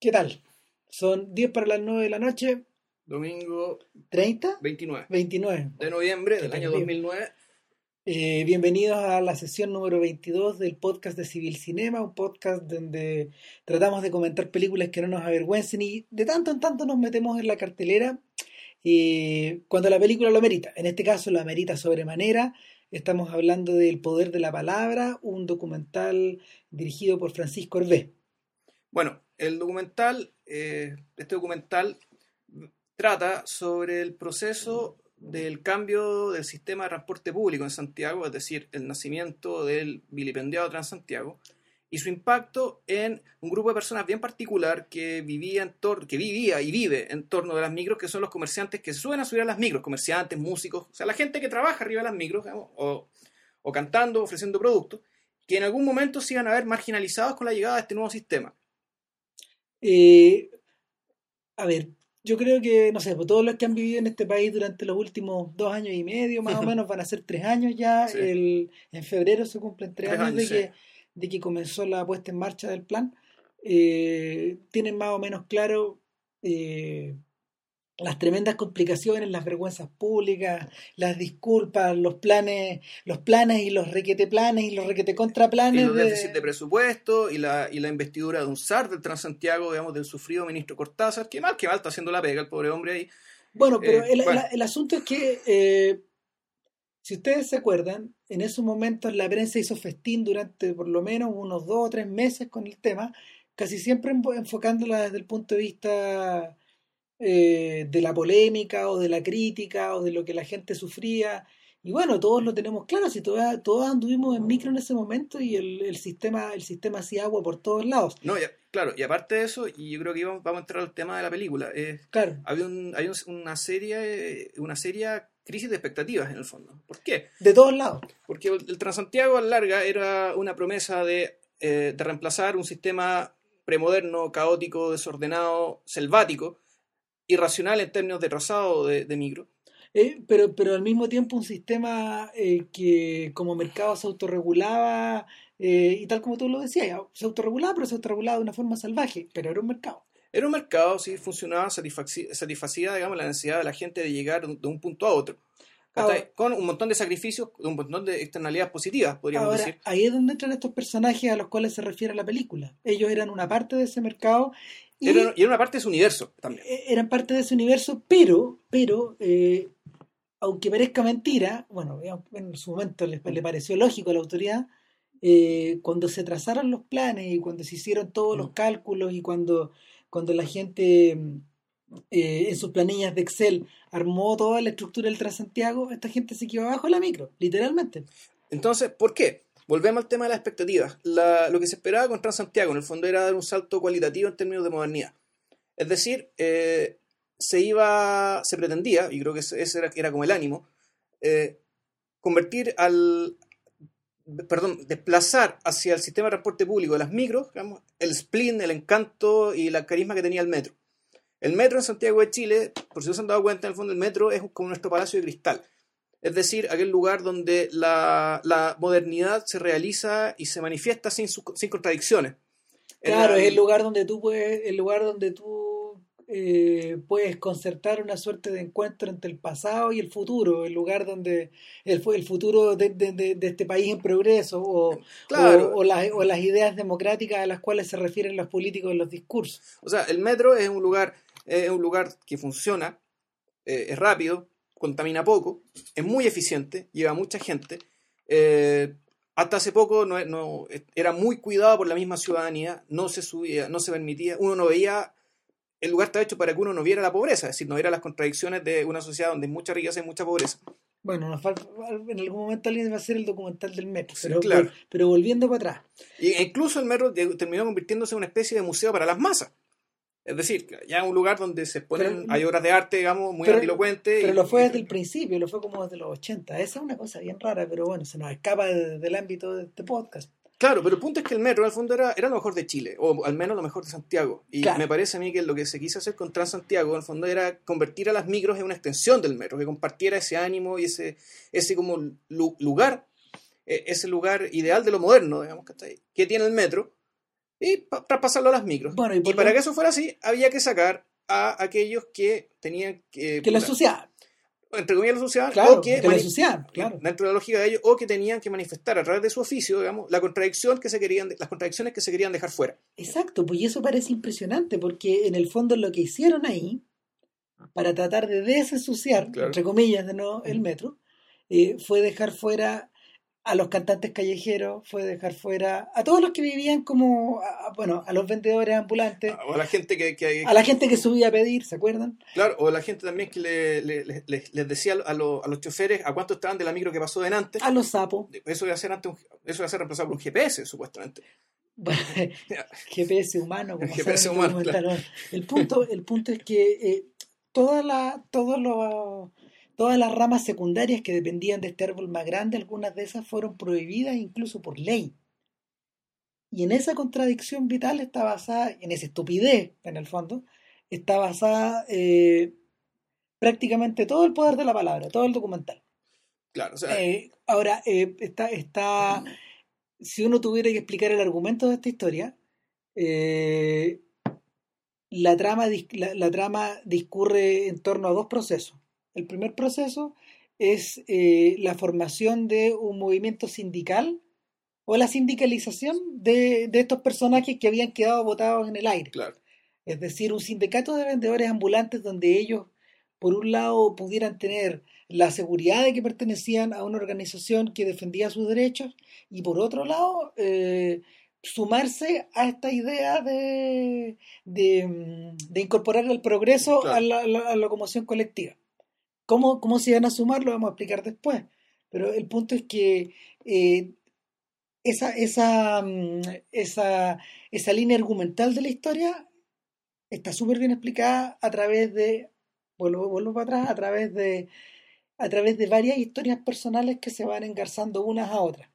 ¿Qué tal? Son 10 para las 9 de la noche, Domingo ¿30? 29 29. de noviembre del año terrible. 2009. Eh, bienvenidos a la sesión número 22 del podcast de Civil Cinema, un podcast donde tratamos de comentar películas que no nos avergüencen y de tanto en tanto nos metemos en la cartelera eh, cuando la película lo merita. En este caso lo amerita sobremanera. Estamos hablando del Poder de la Palabra, un documental dirigido por Francisco Hervé. Bueno, el documental, eh, este documental trata sobre el proceso del cambio del sistema de transporte público en Santiago, es decir, el nacimiento del vilipendiado Transantiago y su impacto en un grupo de personas bien particular que vivía, en que vivía y vive en torno de las micros, que son los comerciantes que a subir a las micros, comerciantes, músicos, o sea, la gente que trabaja arriba de las micros, o, o cantando, ofreciendo productos, que en algún momento se iban a ver marginalizados con la llegada de este nuevo sistema. Eh, a ver, yo creo que, no sé, pues todos los que han vivido en este país durante los últimos dos años y medio, más o menos, van a ser tres años ya. Sí. El, en febrero se cumplen tres, Tres años, años, de, que, de que comenzó la puesta en marcha del plan. Eh, tienen más o menos claro eh, las tremendas complicaciones, las vergüenzas públicas, las disculpas, los planes, los planes y los requete planes y los requete y contraplanes los de- déficits de presupuesto y la, y la investidura de un zar del Transantiago, digamos, del sufrido ministro Cortázar, que mal que mal está haciendo la pega el pobre hombre ahí. Bueno, pero Eh, el, bueno. el- el asunto es que, eh, si ustedes se acuerdan, en esos momentos la prensa hizo festín durante por lo menos unos dos o tres meses con el tema, casi siempre enfo- enfocándola desde el punto de vista eh, de la polémica o de la crítica o de lo que la gente sufría. Y bueno, todos lo tenemos claro, si todos, todos anduvimos en micro en ese momento y el, el sistema, el sistema hacía agua por todos lados. No, ya- claro, y aparte de eso, y yo creo que vamos, vamos a entrar al tema de la película, eh, Claro. había un, hay un- una serie, una seria crisis de expectativas en el fondo. ¿Por qué? De todos lados. Porque el, el Transantiago a la larga era una promesa de, eh, de reemplazar un sistema premoderno, caótico, desordenado, selvático, irracional en términos de trazado de, de micro. Eh, pero, pero al mismo tiempo un sistema eh, que como mercado se autorregulaba eh, y tal como tú lo decías, se autorregulaba, pero se autorregulaba de una forma salvaje, pero era un mercado. Era un mercado, sí, funcionaba, satisfaci- satisfacía, digamos, la necesidad de la gente de llegar de un punto a otro. Con un montón de sacrificios, un montón de externalidades positivas, podríamos Ahora, decir. ahí es donde entran estos personajes a los cuales se refiere la película. Ellos eran una parte de ese mercado y Era, y era una parte de su universo también. eh, eran parte de ese universo, pero, pero eh, aunque parezca mentira, bueno, digamos, en su momento le, le pareció lógico a la autoridad, eh, cuando se trazaron los planes y cuando se hicieron todos los Mm. cálculos y cuando, cuando la gente eh, en sus planillas de Excel armó toda la estructura del Transantiago, esta gente se quedó abajo de la micro, literalmente. Entonces, ¿por qué? Volvemos al tema de las expectativas. Lo que se esperaba con Transantiago, en el fondo, era dar un salto cualitativo en términos de modernidad. Es decir, eh, se iba, se pretendía, y creo que ese era, como el ánimo, eh, convertir al, perdón, desplazar hacia el sistema de transporte público de las micros, el spleen, el encanto y la carisma que tenía el metro. El metro en Santiago de Chile, por si no se han dado cuenta, en el fondo el metro es como nuestro palacio de cristal. Es decir, aquel lugar donde la, la modernidad se realiza y se manifiesta sin, su- sin contradicciones. Claro, la- es el lugar donde tú puedes, el lugar donde tú eh, puedes concertar una suerte de encuentro entre el pasado y el futuro, el lugar donde el, el futuro de, de- de- de este país en progreso o, Claro. o, o las, o las ideas democráticas a las cuales se refieren los políticos en los discursos. O sea, el metro es un lugar, es un lugar que funciona, eh, es rápido, contamina poco, es muy eficiente, lleva mucha gente. eh, hasta hace poco no, no- era muy cuidado por la misma ciudadanía, no se subía, no se permitía, uno no veía, el lugar está hecho para que uno no viera la pobreza, es decir, no viera las contradicciones de una sociedad donde hay mucha riqueza y mucha pobreza. Bueno, nos falta, en algún momento alguien va a hacer el documental del metro, Sí, pero, claro. pero volviendo para atrás. Y incluso el metro terminó convirtiéndose en una especie de museo para las masas. Es decir, ya un lugar donde se Pero- hay obras de arte, digamos, muy grandilocuentes. Pero y- lo fue desde el principio, lo fue como desde los 80. Esa es una cosa bien rara, pero bueno, se nos escapa de- del ámbito de este podcast. Claro, pero el punto es que el metro al fondo era, era lo mejor de Chile, o al menos lo mejor de Santiago. Y Claro. me parece a mí que lo que se quiso hacer con Transantiago, el fondo, era convertir a las micros en una extensión del metro, que compartiera ese ánimo y ese, ese como lu- lugar, eh, ese lugar ideal de lo moderno, digamos, ¿cachai? que tiene el metro, y pa- traspasarlo a las micros. Bueno, y para que eso fuera así, había que sacar a aquellos que tenían que... Que la sociedad, entre comillas, la sociedad, claro, o que, que claro. dentro de la lógica de ellos, o que tenían que manifestar a través de su oficio, digamos, la contradicción que se querían, las contradicciones que se querían dejar fuera. Exacto, pues y eso parece impresionante, porque en el fondo lo que hicieron ahí, para tratar de desensuciar, Claro. entre comillas, de nuevo, el metro, eh, fue dejar fuera a los cantantes callejeros, fue dejar fuera a todos los que vivían como, a- a- bueno, a los vendedores ambulantes, O a la gente que, que- a la gente que subía a pedir, ¿se acuerdan? claro, o la gente también que le, le- le- les, decía a, los- a los choferes a cuánto estaban de la micro que pasó delante. A los sapos. Eso iba a ser antes un- eso iba a ser reemplazado por un GPS, supuestamente. Bueno, GPS humano, como GPS humano. El punto, el punto es que eh, toda la, todos los- todas las ramas secundarias que dependían de este árbol más grande, algunas de esas fueron prohibidas incluso por ley. Y en esa contradicción vital está basada, en esa estupidez, en el fondo, está basada eh, prácticamente todo el poder de la palabra, todo el documental. Claro, o sea, Eh, ahora, eh, está, está, si uno tuviera que explicar el argumento de esta historia, la, trama, la trama discurre en torno a dos procesos. El primer proceso es eh, la formación de un movimiento sindical o la sindicalización de, de estos personajes que habían quedado votados en el aire. claro. Es decir, un sindicato de vendedores ambulantes donde ellos, por un lado, pudieran tener la seguridad de que pertenecían a una organización que defendía sus derechos y por otro lado, eh, sumarse a esta idea de, de, mm, de incorporar el progreso Claro. a, la, a la- a la locomoción colectiva. ¿Cómo, ¿Cómo se van a sumar? Lo vamos a explicar después. Pero el punto es que eh, esa, esa, mm, esa, esa línea argumental de la historia está súper bien explicada a través de, vuelvo, vuelvo para atrás, a través de, a través de varias historias personales que se van engarzando unas a otras.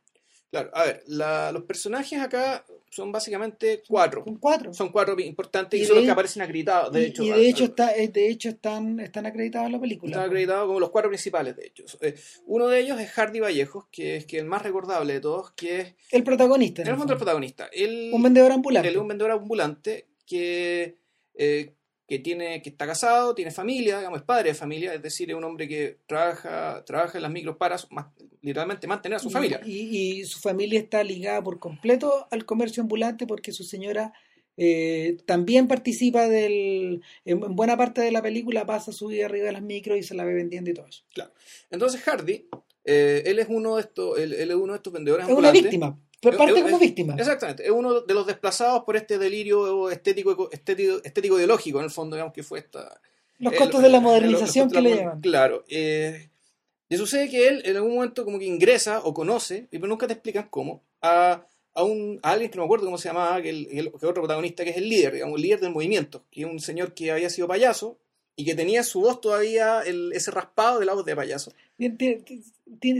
Claro, a ver, la- los personajes acá son básicamente cuatro. Con cuatro. Son cuatro importantes y, Y son los que aparecen acreditados, de y, hecho. y de hecho, al- está, eh, de hecho están, están acreditados en la película. Están acreditados como los cuatro principales, de hecho. Eh, uno de ellos es Hardy Vallejos, que es que el más recordable de todos, que es El protagonista. en el el fondo el protagonista. Él, Un vendedor ambulante. es un vendedor ambulante que, eh, que, tiene, que está casado, tiene familia, digamos, es padre de familia, es decir, es un hombre que trabaja, trabaja en las micros para su- más- literalmente mantener a su Y- familia. Y, y su familia está ligada por completo al comercio ambulante porque su señora eh, también participa del. En, en buena parte de la película pasa su vida arriba de las micros y se la ve vendiendo y todo eso. Entonces Hardy, eh, él es uno de estos, él, él es uno de estos vendedores Es una ambulantes. víctima. Pero parte es- como víctima. Exactamente, es uno de los desplazados por este delirio estético, estético, estético ideológico, en el fondo, digamos que fue esta... Los el- costos de la el- modernización que le llaman. Claro. eh, y sucede que él en algún momento como que ingresa o conoce, y pero nunca te explican cómo, a, a, un, a alguien que no me acuerdo cómo se llamaba, que, el, que el- que otro protagonista, que es el líder, digamos, el líder del movimiento, que es un señor que había sido payaso y que tenía su voz todavía, el- ese raspado de la voz de payaso.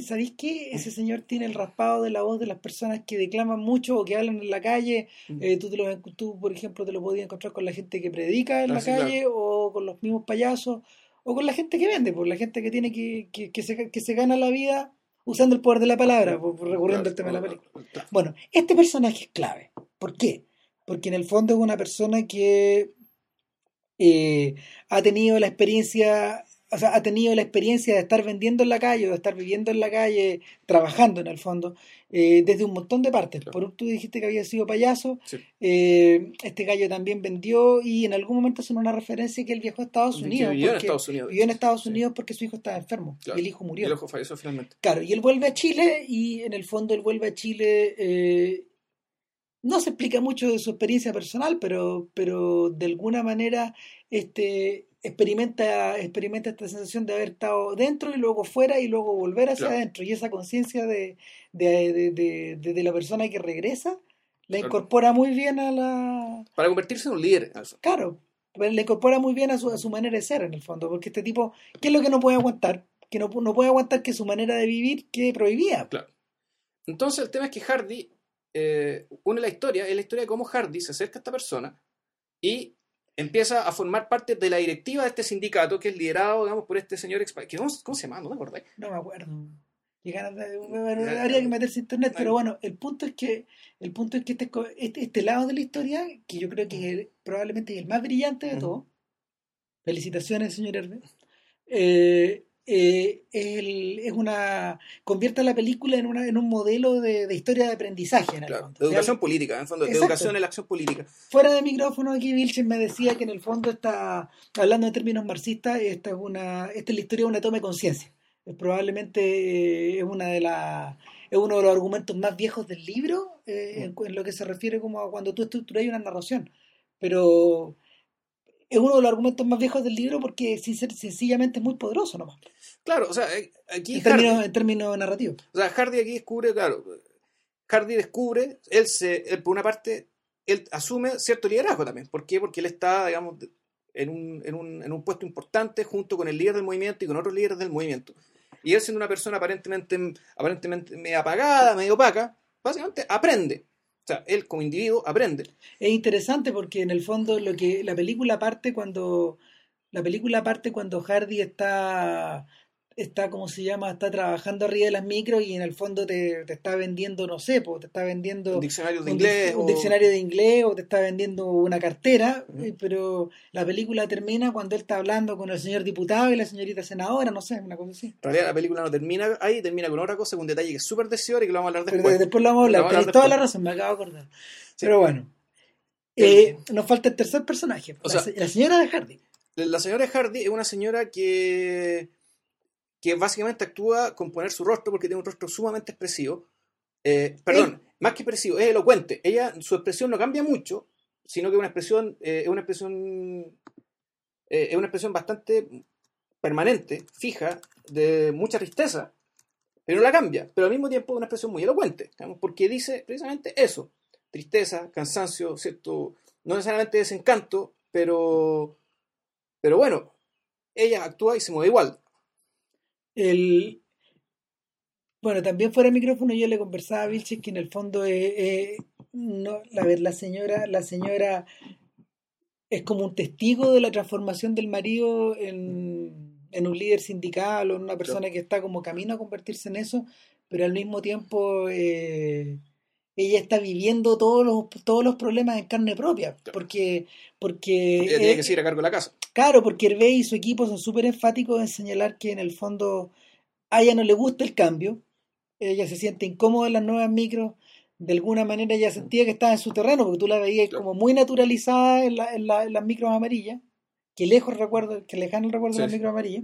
¿Sabéis qué? Ese señor tiene el raspado de la voz de las personas que declaman mucho o que hablan en la calle. Eh, tú, te lo, tú, por ejemplo, te lo podías encontrar con la gente que predica en Ah, la sí, calle o con los mismos payasos o con la gente que vende, por la gente que tiene que, que, que se, que se gana la vida usando el poder de la palabra, por, por recurriendo al tema de la película. Bueno, este personaje es clave. ¿Por qué? Porque en el fondo es una persona que eh, ha tenido la experiencia, o sea, ha tenido la experiencia de estar vendiendo en la calle, de estar viviendo en la calle, trabajando en el fondo, eh, desde un montón de partes. Claro. Por tú dijiste que había sido payaso, Sí. eh, este gallo también vendió y en algún momento hacen una referencia que él viajó a Estados Unidos. vivió en Estados Unidos. vivió en Estados Sí. Unidos porque su hijo estaba enfermo Claro. y el hijo murió. Y el ojo falleció finalmente. Claro, y él vuelve a Chile y en el fondo él vuelve a Chile. No se explica mucho de su experiencia personal, pero, pero de alguna manera este, experimenta, experimenta esta sensación de haber estado dentro y luego fuera y luego volver hacia Claro. adentro. Y esa conciencia de, de, de, la persona que regresa la Claro. incorpora muy bien a la... Para convertirse en un líder. Claro, le incorpora muy bien a su, a su manera de ser en el fondo, porque este tipo, ¿qué es lo que no puede aguantar? Que no, no puede aguantar que su manera de vivir quede prohibida. Claro. Entonces el tema es que Hardy eh, une la historia, es la historia de cómo Hardy se acerca a esta persona y empieza a formar parte de la directiva de este sindicato que es liderado, digamos, por este señor que ¿cómo, cómo se llama? ¿No me acordáis? No me acuerdo. Bueno, habría que meterse internet, pero bueno, el punto es que el punto es que este, este, este lado de la historia, que yo creo que es el- probablemente es el más brillante de todo, felicitaciones, señor Herbe, eh, eh, el- es una convierte la película en, una, en un modelo de, de historia de aprendizaje. En el Claro, de O sea, educación política, en el fondo, de educación en la acción política. Fuera de micrófono aquí Vilchen me decía que en el fondo está hablando en términos marxistas, esta es una esta es la historia de una toma de conciencia. Probablemente eh, es una de las es uno de los argumentos más viejos del libro eh, en, cu- en lo que se refiere como a cuando tú estructuras una narración. Pero es uno de los argumentos más viejos del libro porque sencillamente es muy poderoso nomás, Claro, o sea, eh, aquí en Hardy, términos, en términos narrativos. o sea, Hardy aquí descubre, claro, Hardy descubre, él se, él, por una parte, él asume cierto liderazgo también. ¿Por qué? Porque él está, digamos, en un, en un, en un puesto importante junto con el líder del movimiento y con otros líderes del movimiento. Y él siendo una persona aparentemente, aparentemente medio apagada, medio opaca, básicamente aprende. O sea, él como individuo aprende. Es interesante porque en el fondo lo que la película parte cuando la película parte cuando Hardy está está como se llama está trabajando arriba de las micros y en el fondo te, te está vendiendo no sé po, te está vendiendo Un diccionario de un, inglés. dic- un o- diccionario de inglés o te está vendiendo una cartera Ujú. eh, pero la película termina cuando él está hablando con el señor diputado y la señorita senadora no sé una cosa así En realidad la película no termina ahí, termina con otra cosa, con un detalle que es súper deseable y que lo vamos a hablar pero después. de- después lo vamos a hablar vamos a tenés hablar toda después. la razón me acabo de acordar Sí. pero bueno eh, nos falta el tercer personaje O la, sea- se- la señora de Hardy La señora Hardy es una señora que, que básicamente actúa con poner su rostro porque tiene un rostro sumamente expresivo. Eh, perdón, más que expresivo, es elocuente. Ella, su expresión no cambia mucho, sino que una expresión, eh, es una expresión, eh, es una expresión bastante permanente, fija, de mucha tristeza, pero no la cambia. Pero al mismo tiempo es una expresión muy elocuente, digamos, porque dice precisamente eso: tristeza, cansancio, cierto, no necesariamente desencanto, pero pero bueno, ella actúa y se mueve igual. El bueno también fuera de micrófono yo le conversaba a Vilches que en el fondo eh, eh, no a ver la señora la señora es como un testigo de la transformación del marido en, en un líder sindical o en una persona que está como camino a convertirse en eso pero al mismo tiempo eh, ella está viviendo todos los todos los problemas en carne propia porque porque Ella tiene que seguir a cargo de la casa. Claro, porque Hervé y su equipo son súper enfáticos en señalar que en el fondo a ella no le gusta el cambio, ella se siente incómoda en las nuevas micros, de alguna manera ella sentía que estaba en su terreno, porque tú la veías Claro. como muy naturalizada en, la- en la- en las micros amarillas, que lejos recuerdo, que lejano el recuerdo de las micros amarillas.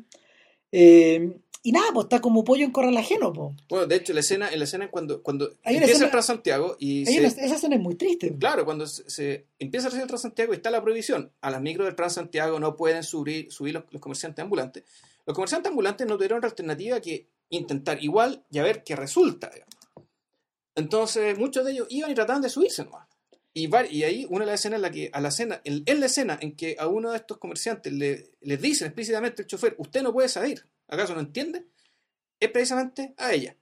Eh, y nada, pues está como pollo en corral ajeno, pues. Bueno, de hecho, la escena, en la escena cuando, cuando Hay empieza escena- el Transantiago y se- una- esa escena es muy triste. claro, cuando se, se empieza a hacer el Transantiago y está la prohibición, a las micros del Transantiago no pueden subir, subir los, los comerciantes ambulantes. Los comerciantes ambulantes no tuvieron otra alternativa que intentar igual y a ver qué resulta. digamos. Entonces, muchos de ellos iban y trataban de subirse nomás. Y, y ahí una de las escenas en la que, a la escena, en, en la escena en que a uno de estos comerciantes le, les dicen explícitamente el chofer, usted no puede salir, ¿acaso no entiende? Es precisamente a ella.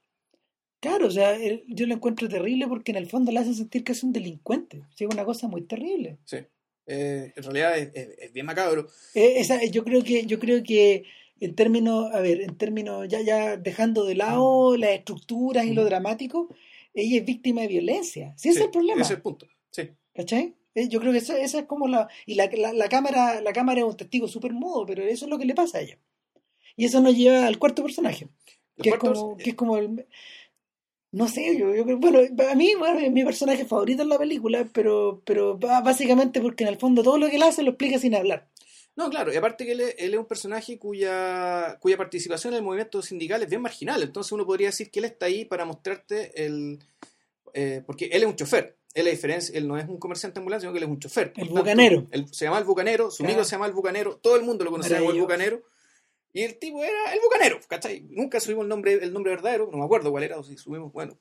Claro, o sea, él- yo lo encuentro terrible porque en el fondo le hace sentir que es un delincuente. Sí, es una cosa muy terrible. Sí. Eh, en realidad es, es- es bien macabro. Eh, esa, yo creo que, yo creo que en términos, a ver, en términos, ya, ya dejando de lado las estructuras y lo dramático, ella es víctima de violencia. Sí, ese es el problema. Ese es el punto. Sí. ¿Cachai? Eh, Yo creo que esa, esa es como la. Y la, la, la cámara, la cámara es un testigo súper mudo, pero eso es lo que le pasa a ella. Y eso nos lleva al cuarto personaje, que es como, que es como el, no sé, yo, yo creo, bueno, a mí bueno, es mi personaje favorito en la película, pero, pero básicamente porque en el fondo todo lo que él hace lo explica sin hablar. No, claro, y aparte que él, es- él es un personaje cuya, cuya participación en el movimiento sindical es bien marginal, entonces uno podría decir que él está ahí para mostrarte el... eh, porque él es un chofer, él, es diferencia, él no es un comerciante ambulante, sino que él es un chofer. El tanto, bucanero. él se llama el bucanero, su Claro. amigo se llama el bucanero, todo el mundo lo conocía como el bucanero, y el tipo era el bucanero, ¿cachai? Nunca subimos el nombre, el nombre verdadero, no me acuerdo cuál era, o si subimos, bueno.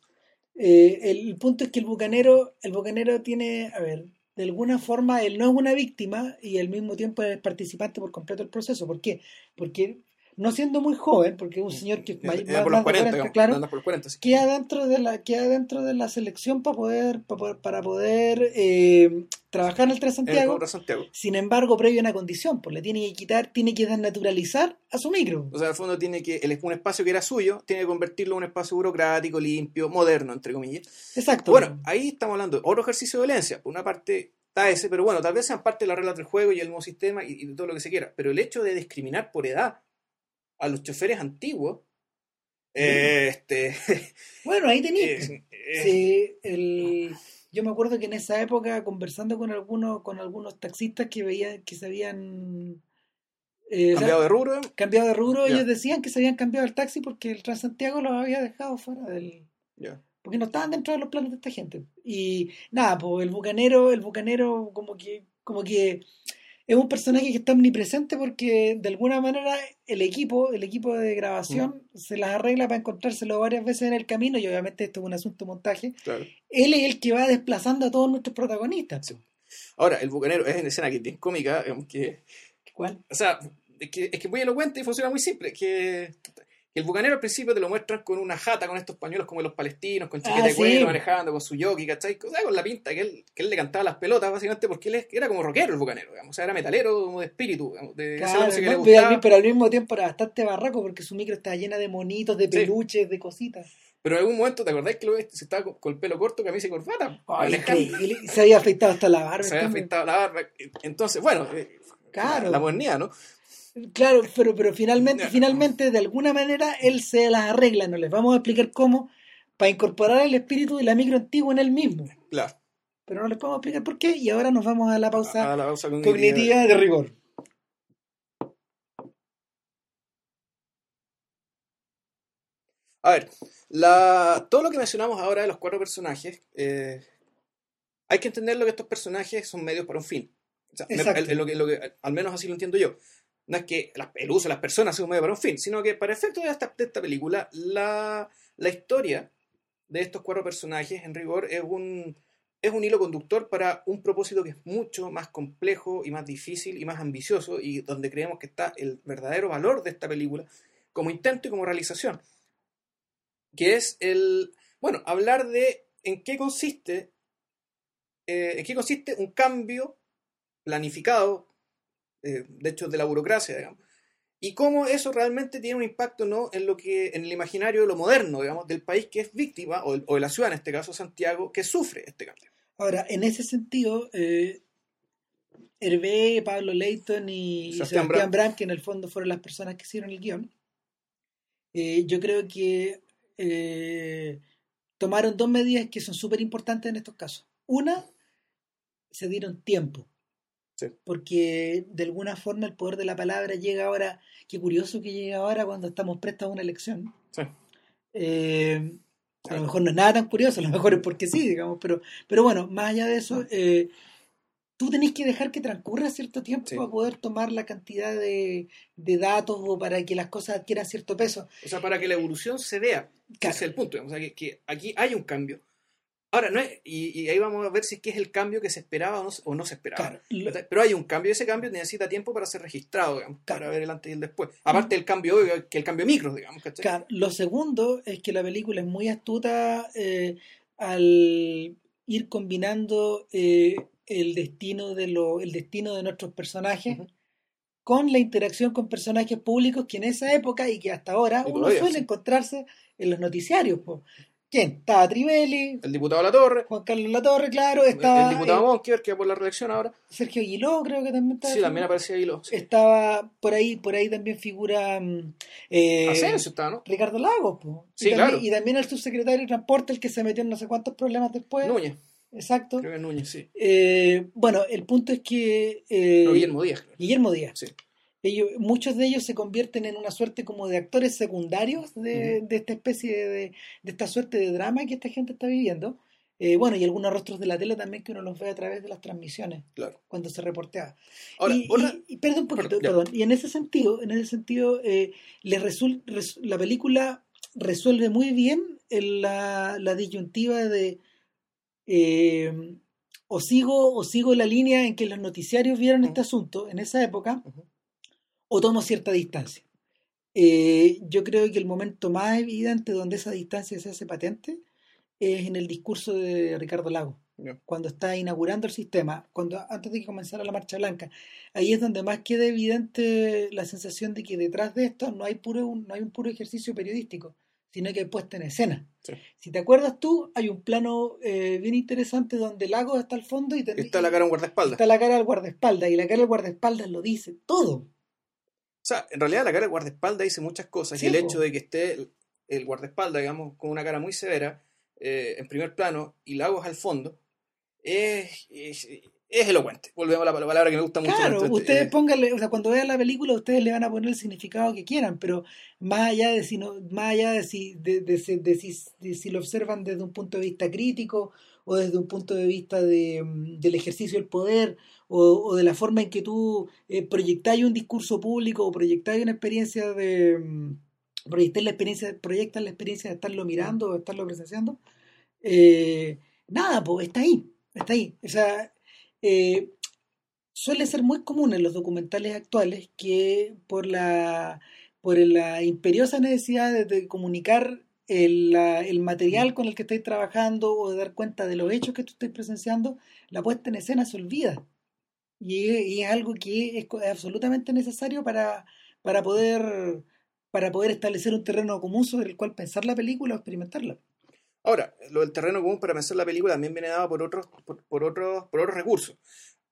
Eh, el punto es que el bucanero, el bucanero tiene, a ver, de alguna forma él no es una víctima y al mismo tiempo es participante por completo del proceso. ¿Por qué? Porque no siendo muy joven, porque es un señor que más, por los más de 40, 40, digamos, claro, por los 40, sí. queda dentro de la, queda dentro de la selección para poder, para poder, para poder eh, trabajar en el en Transantiago. Transantiago. Sin embargo, previo a una condición, pues le tiene que quitar, tiene que desnaturalizar a su micro. O sea, al fondo tiene que, el, un espacio que era suyo, tiene que convertirlo en un espacio burocrático, limpio, moderno, entre comillas. Exacto. Bueno, ahí estamos hablando de otro ejercicio de violencia. Por una parte está ese, pero bueno, tal vez sean parte de las reglas del juego y el nuevo sistema y, todo lo que se quiera. Pero el hecho de discriminar por edad a los choferes antiguos, eh, este, Bueno, ahí tenéis. eh, eh, Sí, el- yo me acuerdo que en esa época, conversando con algunos, con algunos taxistas que veían que se habían eh, cambiado de rubro, cambiado de rubro, ellos decían que se habían cambiado el taxi porque el Transantiago los había dejado fuera del. ya. porque no estaban dentro de los planes de esta gente. Y nada, pues el bucanero, el bucanero como que, como que es un personaje que está omnipresente porque de alguna manera el equipo, el equipo de grabación se las arregla para encontrárselo varias veces en el camino y obviamente esto es un asunto de montaje. claro. Él es el que va desplazando a todos nuestros protagonistas. Sí. Ahora, el bucanero es una escena que es bien cómica, que ¿Cuál? O sea, es que, es que muy elocuente y funciona muy simple. Que el bucanero al principio te lo muestran con una jata, con estos pañuelos como los palestinos, con Ah, de cuero, sí. manejando, con su jockey, ¿cachai? O sea, con la pinta que él, que él le cantaba las pelotas, básicamente, porque él es- era como rockero el bucanero, digamos. O sea, era metalero como de espíritu, digamos, de esa Claro, música que ¿no? le pero, gustaba. al, pero al mismo tiempo era bastante barraco porque su micro estaba llena de monitos, de peluches, de cositas. Pero en algún momento, ¿te acordás que lo ves? Se estaba con, con el pelo corto, camisa y corbata? Increíble. Se había afeitado hasta la barba. Se había afeitado la barba. Entonces, bueno, eh, Claro. la, la modernidad, ¿no? Claro, pero, pero finalmente, finalmente, de alguna manera, él se las arregla. No les vamos a explicar cómo, para incorporar el espíritu de la micro antigua en él mismo. Claro. Pero no les podemos explicar por qué. Y ahora nos vamos a la pausa A la pausa cognitiva. de rigor. A ver, la, todo lo que mencionamos ahora de los cuatro personajes, eh, hay que entender lo que estos personajes son medios para un fin. O sea, me- Exacto. el- el- lo que, lo que- al menos así lo entiendo yo. No es que el uso de las personas un medio para un fin, sino que para esta, de esta película, la, la historia de estos cuatro personajes, en rigor, es un, es un hilo conductor para un propósito que es mucho más complejo y más difícil y más ambicioso, y donde creemos que está el verdadero valor de esta película como intento y como realización que es el, bueno, hablar de en qué consiste, eh, en qué consiste un cambio planificado, eh, de hecho de la burocracia, digamos, y cómo eso realmente tiene un impacto ¿no? en lo que, en el imaginario de lo moderno, digamos, del país que es víctima, o, o de la ciudad en este caso, Santiago, que sufre este cambio. Ahora, en ese sentido, eh, Hervé, Pablo Leighton y Sebastián Sebastián, que en el fondo fueron las personas que hicieron el guion, eh, yo creo que eh, tomaron dos medidas que son súper importantes en estos casos. Una, se dieron tiempo. Sí. Porque de alguna forma el poder de la palabra llega ahora, qué curioso que llega ahora cuando estamos prestos a una elección. Sí. Eh, a lo mejor no es nada tan curioso, a lo mejor es porque sí, digamos, pero, pero bueno, más allá de eso, eh, tú tenés que dejar que transcurra cierto tiempo Sí. para poder tomar la cantidad de, de datos o para que las cosas adquieran cierto peso. O sea, para que la evolución se vea, ese Claro. es el punto, digamos, o sea, que, que aquí hay un cambio. Ahora, no es, y, y ahí vamos a ver si es que es el cambio que se esperaba o no, se- o no se esperaba. Claro, Pero hay un cambio y ese cambio necesita tiempo para ser registrado, digamos, para Claro. ver el antes y el después. Aparte del cambio, obvio, que el cambio micro, digamos, ¿cachai? Claro, lo segundo es que la película es muy astuta eh, al ir combinando eh, el destino de lo, el destino de nuestros personajes con la interacción con personajes públicos que en esa época y que hasta ahora Y uno todavía, suele sí. encontrarse en los noticiarios. po. ¿Quién? Estaba Trivelli, El diputado La Torre, Juan Carlos Latorre, claro, estaba el diputado eh, Monkever, que va por la reelección ahora. Sergio Aguiló, creo que también estaba. Sí, también aparecía los. Estaba por ahí, por ahí también figura mm, eh, Asensio estaba, ¿no? Ricardo Lagos, po. Sí, y, también, claro. y también el subsecretario de Transporte, el que se metió en no sé cuántos problemas después. Núñez, Exacto. creo que Núñez, sí. Eh, bueno, el punto es que eh, No, Guillermo Díaz, creo. Guillermo Díaz. Sí. Ellos, muchos de ellos se convierten en una suerte como de actores secundarios de, de esta especie de, de esta suerte de drama que esta gente está viviendo. Eh, bueno, y algunos rostros de la tele también que uno los ve a través de las transmisiones Claro. cuando se reporteaba. Ahora, y, otra- y- y- perdón poquito, Perdón, ya. perdón. Y en ese sentido, en ese sentido, eh, le resul- res- la película resuelve muy bien el- la, la disyuntiva de eh, o sigo o sigo la línea en que los noticiarios vieron este asunto en esa época. O tomo cierta distancia. Eh, yo creo que el momento más evidente donde esa distancia se hace patente es en el discurso de Ricardo Lago cuando está inaugurando el sistema, cuando antes de que comenzara la Marcha Blanca. Ahí es donde más queda evidente la sensación de que detrás de esto no hay, puro, no hay un puro ejercicio periodístico, sino que hay puesta en escena. Sí. Si te acuerdas tú, hay un plano eh, bien interesante donde Lagos está al fondo y te- Está la cara un guardaespaldas. está la cara del guardaespaldas, y la cara del guardaespaldas lo dice todo. O sea, en realidad la cara del guardaespaldas dice muchas cosas. Sí, y el po. hecho de que esté el, el guardaespaldas, digamos, con una cara muy severa, eh, en primer plano, y Lagos al fondo, es, es, es elocuente. Volvemos a la palabra que me gusta mucho. Claro, de este- ustedes eh, pónganle, o sea, cuando vean la película, ustedes le van a poner el significado que quieran, pero más allá de si no, más allá de si, de, de si- de si, de si lo observan desde un punto de vista crítico o desde un punto de vista de, mm, del ejercicio del poder o, de la forma en que tú eh, proyectáis un discurso público o proyectáis una experiencia de mm, proyectar la experiencia, proyectan la experiencia de estarlo mirando o estarlo presenciando, eh, nada, pues está ahí, está ahí. O sea, eh, suele ser muy común en los documentales actuales que por la, por la imperiosa necesidad de, de comunicar el, la- el material con el que estáis trabajando o de dar cuenta de los hechos que tú estáis presenciando, la puesta en escena se olvida. Y, es- y es algo que es, absolutamente necesario para, para, poder, para poder establecer un terreno común sobre el cual pensar la película o experimentarla. Ahora, lo del terreno común para pensar la película también viene dado por otros, por, por otros, por otros recursos.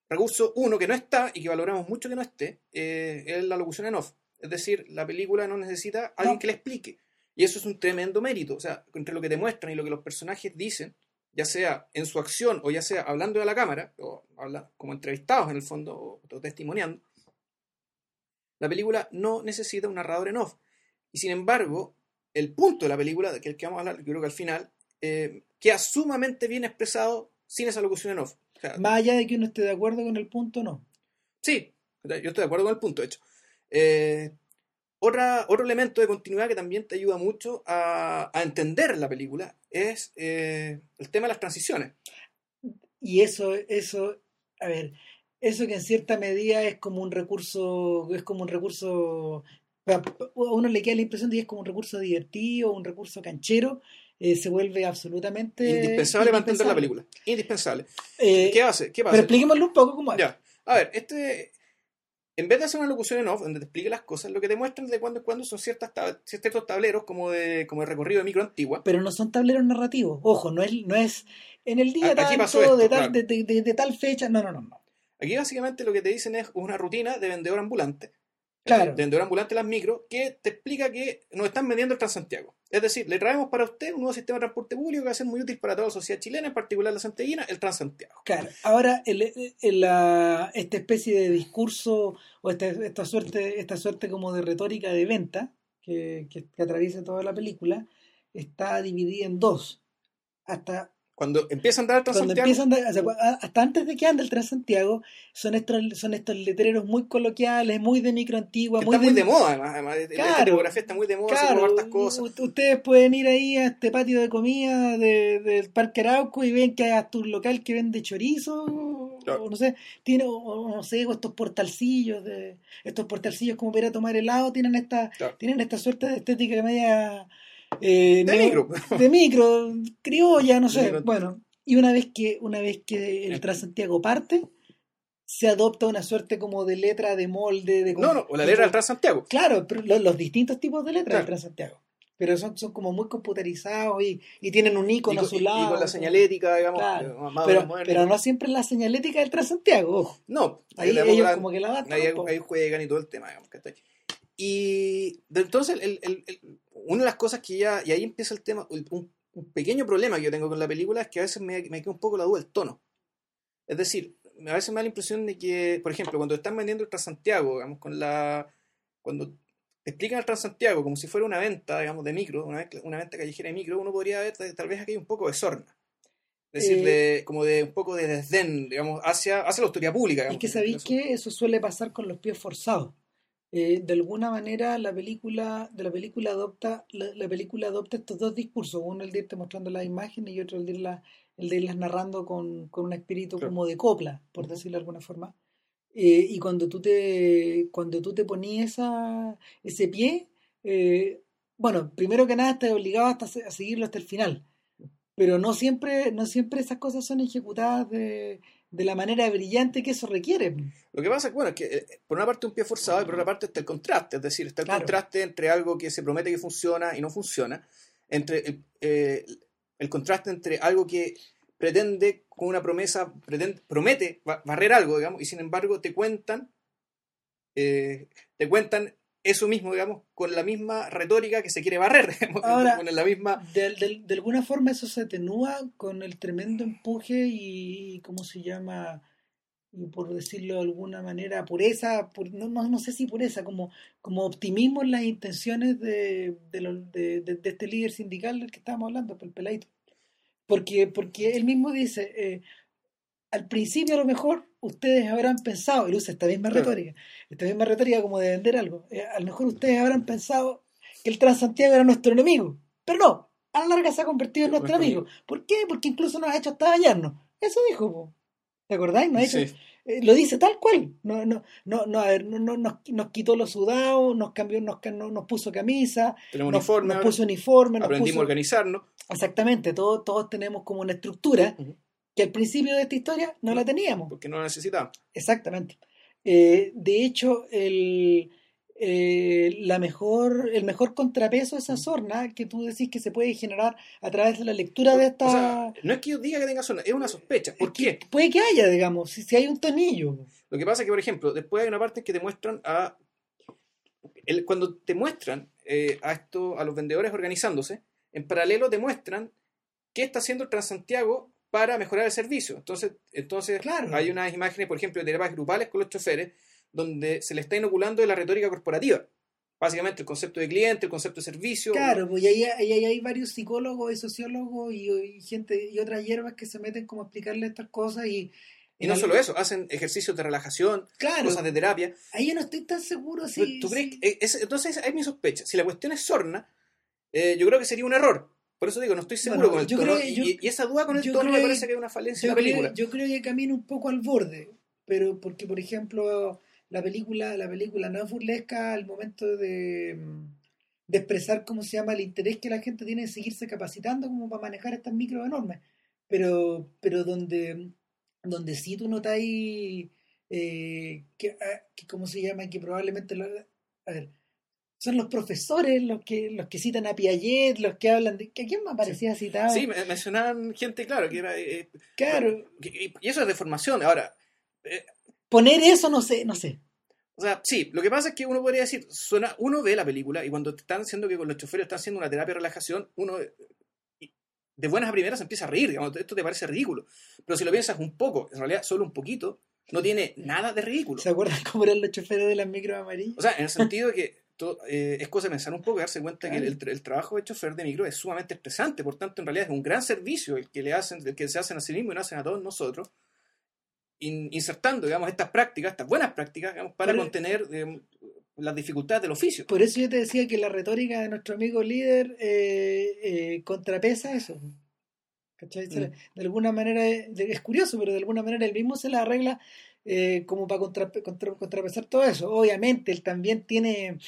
Recurso uno que no está y que valoramos mucho que no esté eh, es la locución en off. Es decir, la película no necesita a alguien No. que le explique. Y eso es un tremendo mérito. O sea, entre lo que te muestran y lo que los personajes dicen, ya sea en su acción o ya sea hablando a la cámara, o habla, como entrevistados en el fondo, o, o testimoniando, la película no necesita un narrador en off. Y sin embargo, el punto de la película, de que el que vamos a hablar, yo creo que al final, eh, queda sumamente bien expresado sin esa locución en off. O sea, Más allá de que uno esté de acuerdo con el punto, no. Sí, yo estoy de acuerdo con el punto, de hecho. Eh, otra, otro elemento de continuidad que también te ayuda mucho a, a entender la película es eh, el tema de las transiciones. Y eso, eso, a ver, eso que en cierta medida es como un recurso, es como un recurso, a uno le queda la impresión de que es como un recurso divertido, un recurso canchero, eh, se vuelve absolutamente indispensable para entender la película. Indispensable. Eh, ¿Qué hace? ¿Qué pasa? pero expliquémoslo un poco cómo es. Ya. A ver, este. En vez de hacer una locución en off donde te explique las cosas, lo que te muestran de cuando en cuando son ciertas tab- ciertos tableros como de, como de recorrido de micro antigua. Pero no son tableros narrativos. Ojo, no es, no es en el día tanto, esto, de, tal, claro. de, de- de- de tal fecha. No, no, no. no. Aquí básicamente lo que te dicen es una rutina de vendedor ambulante. Claro. De vendedor ambulante las micro que te explica que nos están vendiendo el Transantiago. Es decir, le traemos para usted un nuevo sistema de transporte público que va a ser muy útil para toda la sociedad chilena, en particular la santiaguina, el Transantiago. Claro, ahora el- el- el- la- esta especie de discurso o esta, esta suerte, esta suerte como de retórica de venta que, que, que atraviesa toda la película está dividida en dos. Hasta Cuando empieza a andar el cuando Transantiago, empiezan, a- o sea, cua- a- hasta antes de que ande el Transantiago, son estos, son estos letreros muy coloquiales, muy de micro antigua, muy está muy de, de moda, además. además esta Claro. tipografía está muy de moda, Claro, hartas cosas. ustedes pueden ir ahí a este patio de comida de- del Parque Arauco y ven que hay hasta un local que vende chorizo, Claro. o no sé, tiene, o, no sé, o estos portalcillos de, estos portalcillos como para tomar helado, tienen esta, tienen esta suerte de estética media eh, De micro. de micro, criolla, no sé, bueno, y una vez que, una vez que el. Transantiago parte, se adopta una suerte como de letra de molde de No, no, o la letra del Transantiago. Claro, pero los, distintos tipos de letras Claro. del Transantiago. Pero son, son como muy computarizados y, y tienen un icono Y, a su y- lado. y con la señalética, digamos, Claro. eh, más pero, pero no siempre la señalética del Transantiago, ojo. No, Ahí ellos como que la adaptan. ahí, ahí juegan y todo el tema, digamos, ¿cachai? Y de entonces, el- el- el- una de las cosas que ya, y ahí empieza el tema, un, un pequeño problema que yo tengo con la película es que a veces me, me queda un poco la duda del tono. Es decir, a veces me da la impresión de que, por ejemplo, cuando están vendiendo el Transantiago, digamos, con la. Cuando te explican el Transantiago como si fuera una venta, digamos, de micro, una, una venta callejera de micro, uno podría ver tal vez aquí hay un poco de sorna. Es decir, Eh, de, como de un poco de desdén, digamos, hacia, hacia la autoridad pública. Es digamos, que en sabéis que eso suele pasar con los pies forzados. Eh, de alguna manera la película, de la película adopta, la, la película adopta estos dos discursos, uno el de irte mostrando las imágenes y otro el de irlas, el de irlas narrando con, con un espíritu Claro. como de copla, por decirlo de alguna forma. Eh, y cuando tú te, cuando tú te ponías ese pie, eh, bueno, primero que nada estás obligado hasta a seguirlo hasta el final. pero no siempre, no siempre esas cosas son ejecutadas de, de la manera brillante que eso requiere. Lo que pasa es bueno, es que eh, por una parte un pie forzado y por otra parte está el contraste, es decir, está el Claro. contraste entre algo que se promete que funciona y no funciona, entre el, eh, el contraste entre algo que pretende con una promesa, pretende- promete ba- barrer algo, digamos, y sin embargo te cuentan, eh, te cuentan eso mismo, digamos, con la misma retórica que se quiere barrer, digamos, Ahora- con la misma... De, de- de alguna forma eso se atenúa con el tremendo empuje y, ¿cómo se llama? Y por decirlo de alguna manera, pureza, pu- no, no, no sé si pureza, como, como optimismo en las intenciones de, de, lo- de- este líder sindical del que estábamos hablando, el peladito. Porque, porque él mismo dice, eh, al principio a lo mejor ustedes habrán pensado, y usa esta misma Claro. retórica, esta misma retórica como de vender algo, eh, a lo mejor ustedes habrán pensado que el Transantiago era nuestro enemigo, pero no, a la larga se ha convertido en nuestro amigo. ¿Por qué? Porque incluso nos ha hecho hasta dañarnos. Eso dijo, po. ¿te acordáis? Nos ha hecho- Sí. eh, lo dice tal cual. No, no, no, no, a ver, no, no- nos, nos quitó los sudados, nos cambió, nos, nos puso camisa, nos, uniforme, nos ahora, puso uniforme, nos aprendimos puso- a organizarnos. Exactamente, todos, todos tenemos como una estructura. Que al principio de esta historia no la teníamos. porque no lo necesitamos. Exactamente. Eh, de hecho, el, eh, la mejor, el mejor contrapeso a esa sorna que tú decís que se puede generar a través de la lectura de esta... O sea, no es que yo diga que tenga zona, es una sospecha. ¿Por es que qué? Puede que haya, digamos, si, si hay un tonillo. Lo que pasa es que, por ejemplo, después hay una parte que te muestran a. el- cuando te muestran eh, a esto, a los vendedores organizándose, en paralelo te muestran qué está haciendo el Transantiago para mejorar el servicio. Entonces, entonces Claro. hay unas imágenes, por ejemplo, de terapias grupales con los choferes, donde se le está inoculando de la retórica corporativa. Básicamente el concepto de cliente, el concepto de servicio. Claro, pues y ahí, ahí- ahí hay varios psicólogos y sociólogos y, y gente y otras hierbas que se meten como a explicarle estas cosas y... Y no solo eso, hacen ejercicios de relajación, Claro, cosas de terapia. ahí yo no estoy tan seguro ¿Tú, si... tú que- eh, es- entonces hay mi sospecha. Si la cuestión es sorna, eh, yo creo que sería un error. Por eso digo, no estoy seguro Bueno, con el yo tono. creo y, esa duda con el tono me parece que- es una falencia de la creo, película. yo creo que camina un poco al borde, pero porque por ejemplo la película, la película no es burlesca al momento de, de expresar cómo se llama el interés que la gente tiene en seguirse capacitando como para manejar estas micros enormes. Pero, pero donde, donde sí tú notáis eh, que, ah, que cómo se llama, que probablemente lo- a ver, son los profesores los que los que citan a Piaget, los que hablan de que a quién me parecía citado. Sí, me- mencionaban gente, claro, que era. eh, claro, que- y eso es de formación. Ahora, eh, poner eso no sé, no sé. o sea, sí, lo que pasa es que uno podría decir, suena, uno ve la película y cuando te están diciendo que con los choferes están haciendo una terapia de relajación, uno eh, de buenas a primeras empieza a reír, digamos, esto te parece ridículo. Pero si lo piensas un poco, en realidad solo un poquito, no tiene nada de ridículo. ¿Se acuerdan cómo eran los choferes de las micros amarillas? O sea, en el sentido de que to- eh, es cosa de pensar un poco y darse cuenta que el, el tra- el trabajo de chofer de micro es sumamente estresante, por tanto, en realidad es un gran servicio el que le hacen, el que se hacen a sí mismo y no hacen a todos nosotros, in- insertando, digamos, estas prácticas, estas buenas prácticas, digamos, para Pero- contener las dificultades del oficio. Por eso yo te decía que la retórica de nuestro amigo líder eh, eh, contrapesa eso. ¿Cachai? Mm. De alguna manera, es curioso, pero de alguna manera él mismo se la arregla eh, como para contra- contra- contrapesar todo eso. Obviamente, él también tiene, él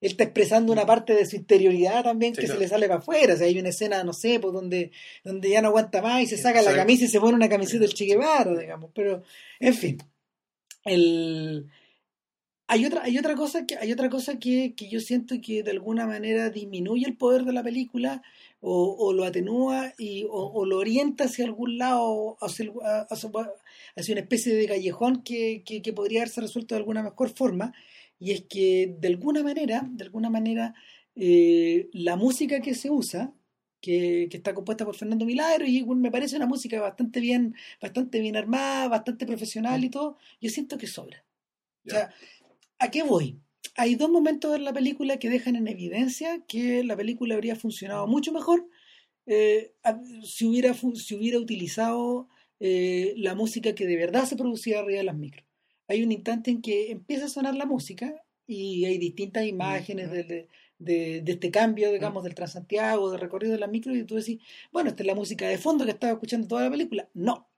está expresando una parte de su interioridad también Mm. Sí, que claro. se le sale para afuera. O sea, hay una escena, no sé, pues donde, donde ya no aguanta más y se Sí, saca la camisa y se pone una camiseta del Che Guevara, digamos. Pero, en fin. El, hay otra, hay otra cosa que, hay otra cosa que, que yo siento que de alguna manera disminuye el poder de la película o, o lo atenúa y, o, o lo orienta hacia algún lado, hacia, el- hacia, hacia una especie de callejón que, que, que podría haberse resuelto de alguna mejor forma. Y es que de alguna manera, de alguna manera, eh, la música que se usa, que, que está compuesta por Fernando Milagro, y me parece una música bastante bien, bastante bien armada, bastante profesional y todo, yo siento que sobra. O sea, ¿a qué voy? Hay dos momentos en la película que dejan en evidencia que la película habría funcionado mucho mejor eh, si, hubiera, si hubiera utilizado eh, la música que de verdad se producía arriba de las micros. Hay un instante en que empieza a sonar la música y hay distintas imágenes de, de- de- de este cambio, digamos, del Transantiago, del recorrido de las micros, y tú decís, bueno, esta es la música de fondo que estaba escuchando toda la película. No.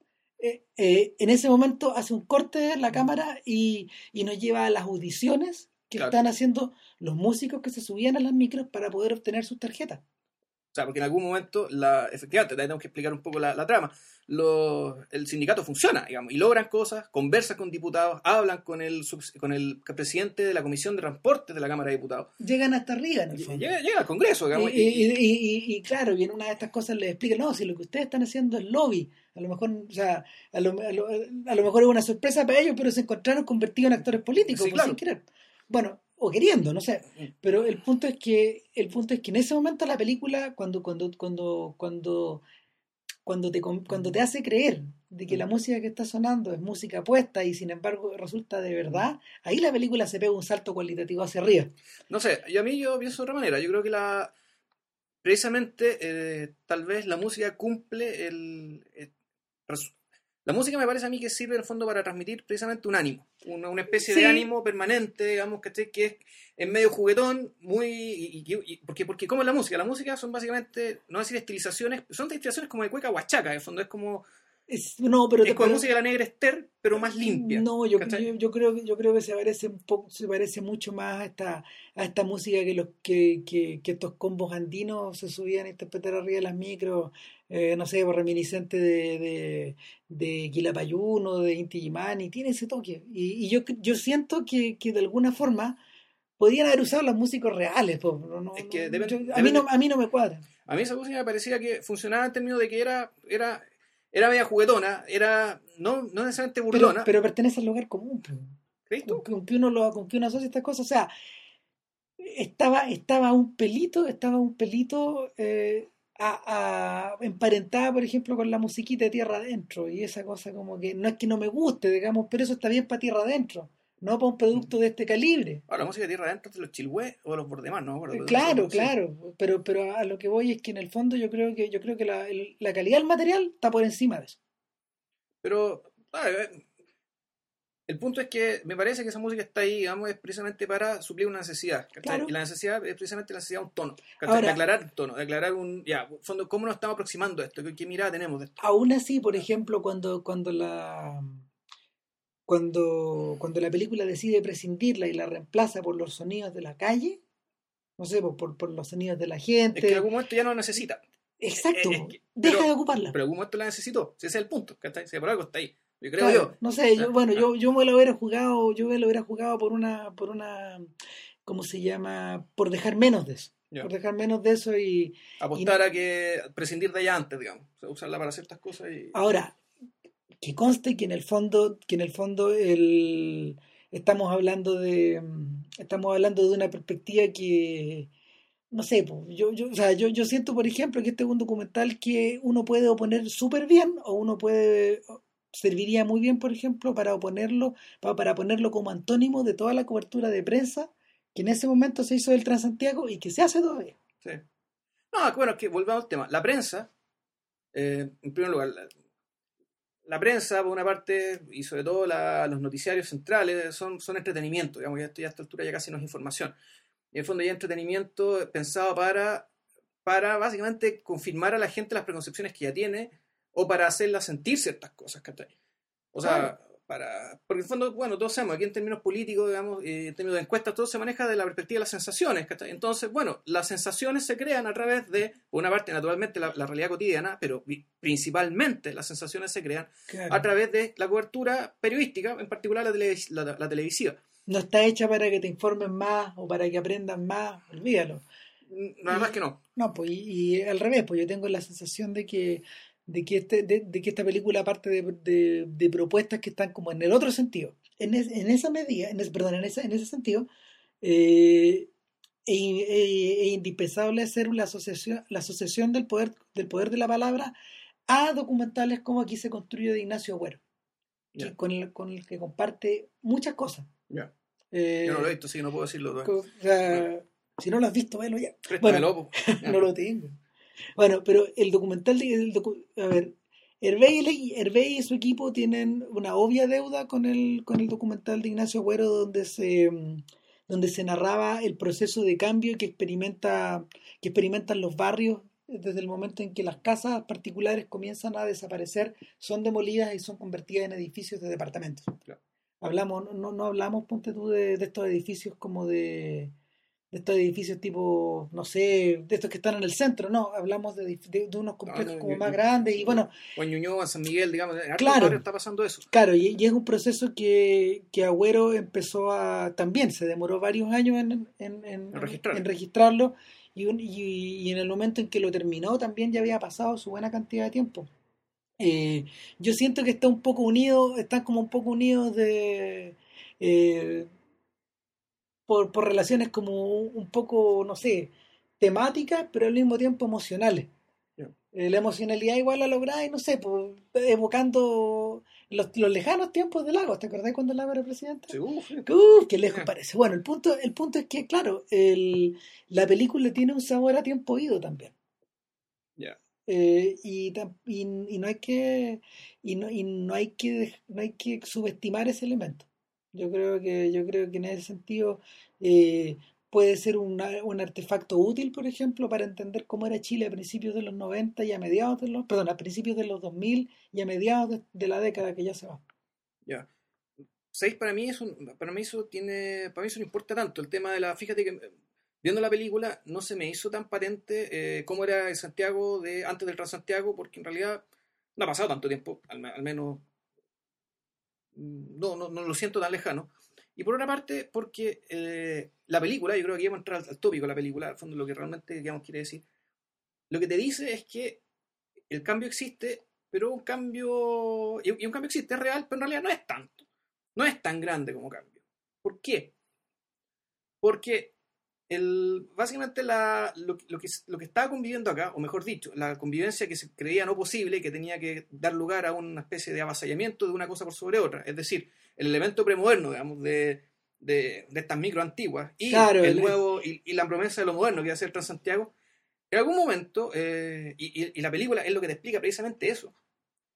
Eh, eh, en ese momento hace un corte la cámara y, y nos lleva a las audiciones que Claro. están haciendo los músicos que se subían a las micros para poder obtener sus tarjetas. O sea, porque en algún momento, la, efectivamente, tenemos que explicar un poco la, la trama. Los, el sindicato funciona, digamos, y logran cosas, conversan con diputados, hablan con el, con el presidente de la Comisión de Transportes de la Cámara de Diputados. Llegan hasta arriba, en el fondo. Llega, llega al Congreso, digamos. Y, y- y- y- y claro, y en una de estas cosas les explica, no, si lo que ustedes están haciendo es lobby, a lo mejor, o sea, a lo, a lo- a lo mejor es una sorpresa para ellos, pero se encontraron convertidos en actores políticos, Sí, pues, claro. sin querer. Bueno, o queriendo, no sé. Pero el punto es que, el punto es que en ese momento la película, cuando, cuando, cuando, cuando, cuando te, cuando te hace creer de que la música que está sonando es música puesta y sin embargo resulta de verdad, ahí la película se pega un salto cualitativo hacia arriba. No sé, y a mí yo pienso de otra manera. Yo creo que la precisamente eh, tal vez la música cumple el, res- la música me parece a mí que sirve en el fondo para transmitir precisamente un ánimo, una, una especie Sí. de ánimo permanente, digamos, ¿cachai? que es en medio juguetón, muy y, y- y- porque porque como es la música, la música son básicamente no decir estilizaciones, son estilizaciones como de cueca huachaca, en el fondo es como Es- no, pero, es como pero- música de la negra Esther, pero más limpia. No, yo, yo, yo creo que yo creo que se parece un poco, se parece mucho más a esta, a esta música que los que, que, que estos combos andinos se subían a interpretar arriba de las micros, eh, no sé, reminiscente de, de, de Quilapayuno, de Inti Illimani, tiene ese toque. Y, y yo, yo siento que, que de alguna forma podían haber usado los músicos reales, po, no, Es que yo- a, mí no, a mí no me cuadra. A mí esa música me parecía que funcionaba en términos de que era, era, era media juguetona, era no, no necesariamente burlona. pero pertenece al lugar común. ¿crees tú? con, con que uno lo con que uno asocia estas cosas o sea estaba estaba un pelito estaba un pelito eh, a, a- emparentada por ejemplo con la musiquita de tierra adentro y esa cosa como que no es que no me guste digamos pero eso está bien para tierra adentro no para un producto de este calibre Ahora, la música de tierra adentro de los chilhués o los bordemás, ¿no? claro claro pero pero a lo que voy es que en el fondo yo creo que yo creo que la, el- la calidad del material está por encima de eso Pero, eh, el punto es que me parece que esa música está ahí, digamos, es precisamente para suplir una necesidad. Claro. Y la necesidad es precisamente la necesidad de un tono. de aclarar un tono, de aclarar un. Ya, fondo, ¿cómo nos estamos aproximando a esto? ¿Qué, qué mirada tenemos de esto? Aún así, por ejemplo, cuando, cuando la cuando, cuando la película decide prescindirla y la reemplaza por los sonidos de la calle, no sé, por, por, los sonidos de la gente. Es que en algún momento ya no la necesita. Exacto, es que- deja pero- de ocuparla. Pero en algún momento la necesitó. Si ese es el punto. ¿cachai? Si por algo está ahí. Yo creo Claro, yo. No sé, yo, Ah, bueno, ah. yo, yo me lo hubiera jugado, yo me lo hubiera jugado por una, por una, ¿cómo se llama? Por dejar menos de eso. Por dejar menos de eso y, Apostar a que prescindir de ella antes, digamos. O sea, usarla para ciertas cosas y. Ahora, que conste que en el fondo, que en el fondo el, estamos hablando de estamos hablando de una perspectiva que no sé, yo, yo, o sea, yo, yo siento, por ejemplo, que este es un documental que uno puede oponer súper bien o uno puede serviría muy bien, por ejemplo, para oponerlo, para, para ponerlo como antónimo de toda la cobertura de prensa que en ese momento se hizo del Transantiago y que se hace todavía. Sí. No, bueno, es que volvamos al tema. La prensa, eh, en primer lugar, la, prensa, por una parte, y sobre todo la- los noticiarios centrales, son, son entretenimiento. Digamos que esto ya a esta altura ya casi no es información. En el fondo ya entretenimiento pensado para, para básicamente confirmar a la gente las preconcepciones que ya tiene o para hacerla sentir ciertas cosas. O sea. Para, porque en el fondo, bueno, todos sabemos, aquí en términos políticos, digamos, eh, en términos de encuestas, todo se maneja de la perspectiva de las sensaciones, ¿cachai? Entonces, bueno, las sensaciones se crean a través de, por una parte, naturalmente, la, la realidad cotidiana, pero principalmente las sensaciones se crean Claro. a través de la cobertura periodística, en particular la, televis- la- la televisiva. No está hecha para que te informen más o para que aprendan más, olvídalo. Nada más que no. No, pues y, y al revés, pues yo tengo la sensación de que de que este de, de que esta película aparte de, de, de propuestas que están como en el otro sentido, en, es- en esa medida, en ese, perdón, en ese, en ese sentido, eh, e, e- e indispensable hacer la asociación la asociación del poder del poder de la palabra a documentales como aquí se construye de Ignacio Agüero, que- con, el, con el que comparte muchas cosas. Ya. Eh, Yo no lo he visto, así que no puedo decirlo. co- o sea, si no lo has visto, velo ya. Po. no lo tengo. Bueno, pero el documental, de- el docu- a ver, Hervé y, y su equipo tienen una obvia deuda con el, con el documental de Ignacio Agüero donde se, donde se narraba el proceso de cambio que experimenta, que experimentan los barrios desde el momento en que las casas particulares comienzan a desaparecer, son demolidas y son convertidas en edificios de departamentos. Claro. Hablamos, no, no hablamos, ponte tú, de, de estos edificios como de de estos edificios tipo, no sé, de estos que están en el centro, no, hablamos de, de- de unos complejos no, como yo- más yo- grandes y bueno, O en Ñuñoa, San Miguel, digamos, en Claro. está pasando eso. claro, y, y es un proceso que, que Agüero empezó a, también se demoró varios años en, en, en- En registrarlo. en registrarlo y, un- y, y en el momento en que lo terminó también ya había pasado su buena cantidad de tiempo. Eh, yo siento que está un poco unido, están como un poco unidos de... eh, por, por relaciones como un poco, no sé, temáticas, pero al mismo tiempo emocionales. Eh, la emocionalidad igual la lográis, no sé, pues, evocando los, los lejanos tiempos de Lagos. ¿Te acordás cuando Lagos era presidente? Sí, uf, qué lejos parece. Bueno, el punto, el punto es que, claro, el, la película tiene un sabor a tiempo ido también. Ya. Eh, y, y, y no hay que y no, y no hay que no hay que subestimar ese elemento yo creo que yo creo que en ese sentido eh, puede ser una- un artefacto útil por ejemplo para entender cómo era Chile a principios de los 90 y a mediados de los perdón a principios de los 2000 y a mediados de, la década que ya se va Ya. ¿Sabéis? Para mí eso, para mí eso tiene, para mí eso no importa tanto. El tema de la, fíjate que viendo la película no se me hizo tan patente eh, cómo era Santiago de antes del Transantiago, porque en realidad no ha pasado tanto tiempo, al, al menos no, no, no lo siento tan lejano. Y por otra parte, porque eh, la película, yo creo que ya vamos a entrar al, al tópico de la película, al fondo lo que realmente digamos, quiere decir, lo que te dice es que el cambio existe, pero un cambio, y un cambio existe, es real, pero en realidad no es tanto no es tan grande como cambio. ¿Por qué? Porque el, básicamente la, lo, lo que, lo que estaba conviviendo acá, o mejor dicho, la convivencia que se creía no posible, que tenía que dar lugar a una especie de avasallamiento de una cosa por sobre otra, es decir, el elemento premoderno, digamos, de, de, de estas micro antiguas y Claro, el nuevo y, y la promesa de lo moderno que iba a ser Transantiago, en algún momento, eh, y, y- y la película es lo que te explica precisamente eso,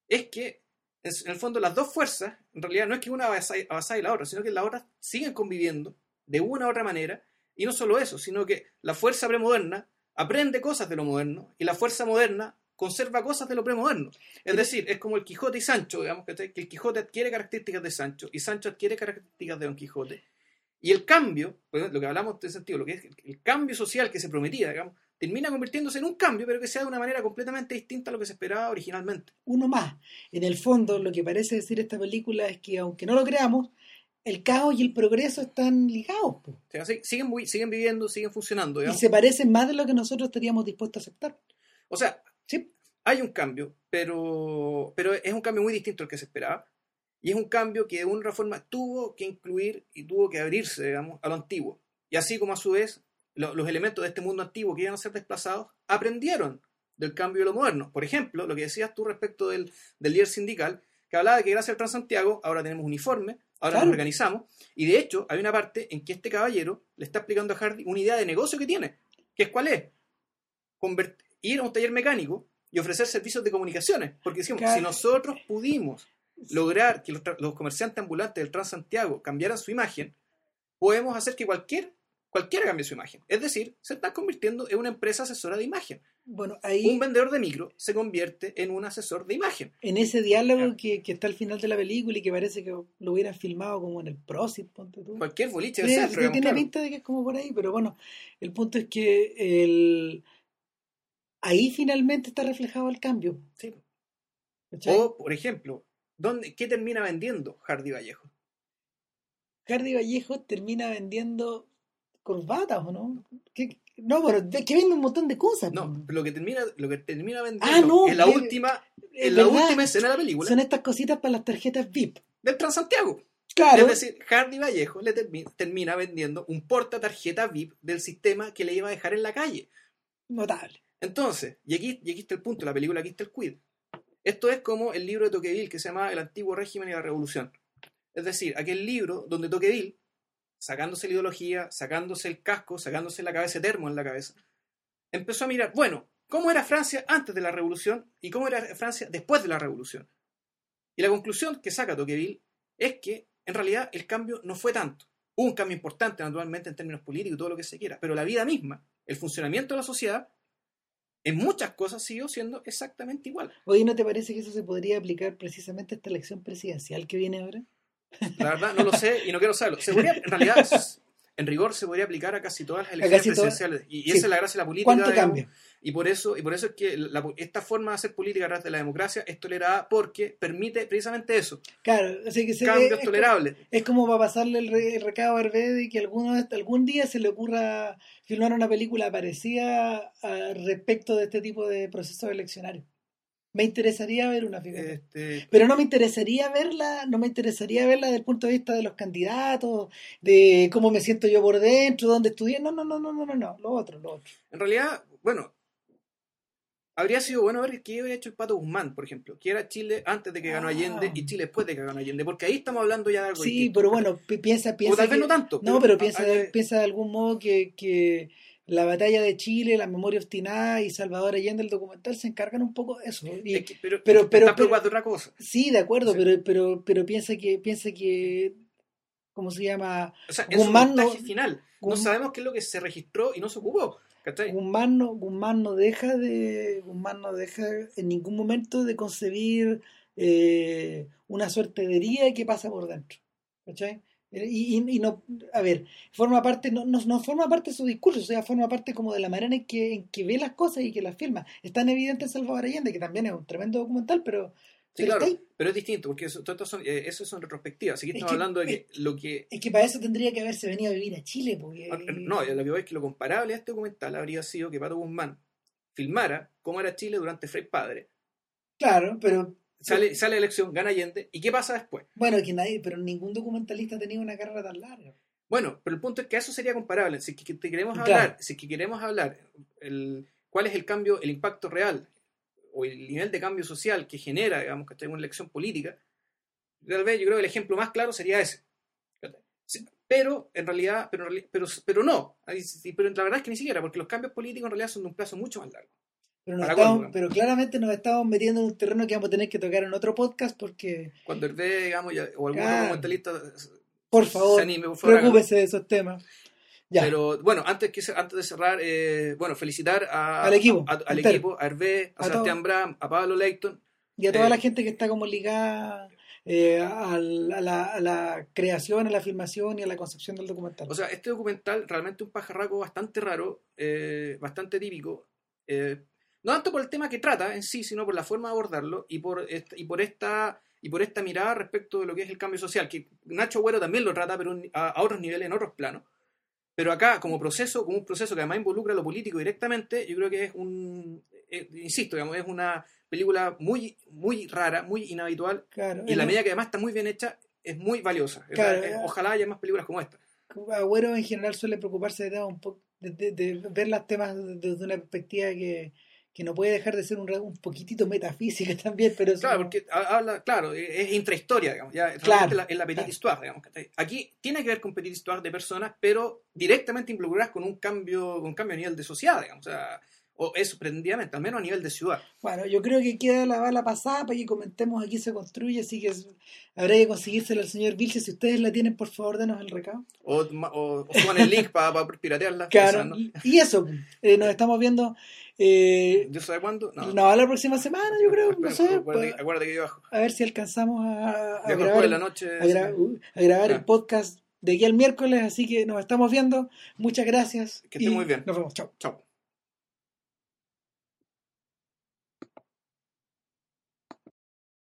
es que en el fondo las dos fuerzas, en realidad no es que una avasalle la otra, sino que las otras siguen conviviendo de una u otra manera, y no solo eso, sino que la fuerza premoderna aprende cosas de lo moderno, y la fuerza moderna conserva cosas de lo premoderno. Es decir, es como el Quijote y Sancho, digamos, que el Quijote adquiere características de Sancho, y Sancho adquiere características de Don Quijote. Y el cambio, pues, lo que hablamos en este sentido, lo que es el cambio social que se prometía, digamos, termina convirtiéndose en un cambio, pero que sea de una manera completamente distinta a lo que se esperaba originalmente. uno más en el fondo lo que parece decir esta película es que aunque no lo creamos el caos y el progreso están ligados. O sea, siguen, siguen viviendo, siguen funcionando. y se parecen más de lo que nosotros estaríamos dispuestos a aceptar O sea, Sí. hay un cambio, pero, pero es un cambio muy distinto al que se esperaba. Y es un cambio que de una forma tuvo que incluir y tuvo que abrirse, digamos, a lo antiguo. Y así como a su vez lo- los elementos de este mundo antiguo que iban a ser desplazados aprendieron del cambio de lo moderno. Por ejemplo, lo que decías tú respecto del, del líder sindical, que hablaba de que gracias al Transantiago ahora tenemos uniforme, ahora Claro. nos organizamos. Y de hecho, hay una parte en que este caballero le está explicando a Hardy una idea de negocio que tiene, que es cuál es convert- ir a un taller mecánico y ofrecer servicios de comunicaciones. Porque decimos, Claro. si nosotros pudimos lograr que los, comerciantes ambulantes del Transantiago cambiaran su imagen, podemos hacer que cualquier, cualquiera cambie su imagen. Es decir, se está convirtiendo en una empresa asesora de imagen. Bueno ahí Un vendedor de micro se convierte en un asesor de imagen. en ese diálogo que, que está al final de la película y que parece que lo hubieran filmado como en el Prosit ponte tú Cualquier boliche Sí, del sí, tiene claro. pinta de que es como por ahí, pero bueno, el punto es que el... ahí finalmente está reflejado el cambio. Sí. ¿cachai? O, por ejemplo, ¿dónde, ¿qué termina vendiendo Hardy Vallejo? Hardy Vallejo termina vendiendo corbatas, ¿o no? ¿Qué- No, pero de- que vende un montón de cosas. No, lo que termina, lo que termina vendiendo Ah, no, en la que- última, Es en la verdad, última escena de la película Son estas cositas para las tarjetas VIP. del Transantiago. Claro, Es decir, Hardy Vallejo le termi- termina vendiendo un porta tarjeta VIP del sistema que le iba a dejar en la calle. notable. Entonces, y aquí, y aquí está el punto, la película aquí está el quid. Esto es como el libro de Tocqueville que se llama El antiguo régimen y la revolución. Es decir, aquel libro donde Tocqueville, sacándose la ideología, sacándose el casco, sacándose la cabeza termo en la cabeza, empezó a mirar, bueno, ¿cómo era Francia antes de la revolución y cómo era Francia después de la revolución? Y la conclusión que saca Tocqueville es que en realidad el cambio no fue tanto. Hubo un cambio importante, naturalmente, en términos políticos todo lo que se quiera, pero la vida misma, el funcionamiento de la sociedad, en muchas cosas siguió siendo exactamente igual. Oye, ¿no te parece que eso se podría aplicar precisamente a esta elección presidencial que viene ahora? La verdad, no lo sé y no quiero saberlo. Se podría- en realidad, en rigor se podría aplicar a casi todas las elecciones todas- presidenciales. Y, y sí. esa es la gracia de la política. ¿Cuánto digamos, cambia? Y por eso, y por eso es que la- esta forma de hacer política a través de la democracia es tolerada porque permite precisamente eso. Claro, así que se, Cambios es, es tolerables. Es como para pasarle el, re- el recado a Hervé de que alguno, algún día se le ocurra filmar una película parecida a- respecto de este tipo de procesos eleccionarios. Me interesaría ver una figura. Este, Pero no me interesaría verla, no me interesaría verla desde el punto de vista de los candidatos, de cómo me siento yo por dentro, dónde estudié. No, no, no, no, no, no, no, lo otro, lo otro. en realidad, bueno, habría sido bueno ver qué había hecho el Pato Guzmán, por ejemplo, que era Chile antes de que ganó Ah. Allende y Chile después de que ganó Allende, porque ahí estamos hablando ya de algo Sí, distinto. pero bueno, pi- piensa, piensa. o tal vez que- no tanto. No, pero ah, piensa, ah, piensa de algún modo que, que la batalla de Chile, la memoria obstinada y Salvador Allende, el documental, se encargan un poco de eso. Y, es que- pero, pero- está pero- de otra cosa. sí, de acuerdo, Sí. pero, pero, pero piensa que, piensa que, ¿cómo se llama? O sea, Guzmán no- montaje final, no sabemos qué es lo que se registró y no se ocupó. Guzmán no, Guzmán no deja de, Guzmán no deja en ningún momento de concebir eh, una suerte de herida que pasa por dentro. ¿Cachai? Y, y- y no, a ver, forma parte, no, no, no forma parte de su discurso, o sea, forma parte como de la manera en que, en que ve las cosas y que las filma. Es tan evidente en Salvador Allende, que también es un tremendo documental, pero, Sí, pero claro, pero es distinto, porque eso, todo son, eh, eso son retrospectivas. Aquí Es estamos que- hablando de que lo que... Es que para eso tendría que haberse venido a vivir a Chile, porque... ah, No, lo que voy es que lo comparable a este documental habría sido que Pato Guzmán filmara cómo era Chile durante Frei Padre, Claro, pero sale, sale la elección, gana Allende, ¿y qué pasa después? bueno, que nadie, pero ningún documentalista ha tenido una carrera tan larga. Bueno, pero el punto es que eso sería comparable. Si es que te queremos Claro. hablar, si es que queremos hablar el, cuál es el cambio, el impacto real o el nivel de cambio social que genera, digamos, que una elección política, tal vez yo creo que el ejemplo más claro sería ese. Sí, Pero en realidad, pero, pero, pero no, sí, pero la verdad es que ni siquiera, porque los cambios políticos en realidad son de un plazo mucho más largo. Pero, nos ¿Para estamos- cuándo? pero claramente nos estamos metiendo en un terreno que vamos a tener que tocar en otro podcast porque, Cuando el digamos, ya- o algún Claro. documentalista por se favor, anime, por favor, preocúpese de esos temas. Ya, Pero bueno, antes, que, antes de cerrar, eh, bueno, felicitar a- Al equipo, a- al entero. equipo, a Hervé, a, A Sebastián. Bram, a Pablo Leighton. y a toda eh, la gente que está como ligada eh, a, la, a la- creación, a la filmación y a la concepción del documental. O sea, este documental realmente un pajarraco bastante raro, eh, bastante típico. No tanto por el tema que trata en sí, sino por la forma de abordarlo y por, esta, y por esta y por esta mirada respecto de lo que es el cambio social, que Nacho Güero también lo trata, pero a, a otros niveles, en otros planos. Pero acá, como proceso, como un proceso que además involucra lo político directamente, yo creo que es un, eh, insisto, digamos, es una película muy, muy rara, muy inhabitual, claro, y en la medida que además está muy bien hecha, es muy valiosa. Claro, es- ojalá haya más películas como esta. Agüero en general suele preocuparse de temas un poco, de, de- de ver los temas desde una perspectiva que, que no puede dejar de ser un, un poquitito metafísica también, pero es Claro, porque ha- habla, claro, es intrahistoria, digamos, ya Claro, la, es la petite claro. histoire, digamos. Aquí tiene que ver con petite histoire de personas, pero directamente involucradas con un cambio, con un cambio a nivel de sociedad, digamos, o sea, o eso pretendidamente, al menos a nivel de ciudad. Bueno, yo creo que queda la bala pasada para que comentemos aquí se construye, así que habrá que conseguírsela al señor Vilche. Si ustedes la tienen, por favor, denos el recado. O, o, o suban el link para piratearla. Claro, esa, ¿no? y eso, eh, nos estamos viendo. Eh, ¿Yo sabe cuándo? No. no, la próxima semana, yo creo, no Pero sé, acuérdate, pa- acuérdate que yo bajo. a ver si alcanzamos a, grabar, después de la noche. a gra- uh, a grabar el Ah. podcast de aquí al miércoles, así que nos estamos viendo. Muchas gracias. Que esté muy bien. Nos vemos, chao. Chao.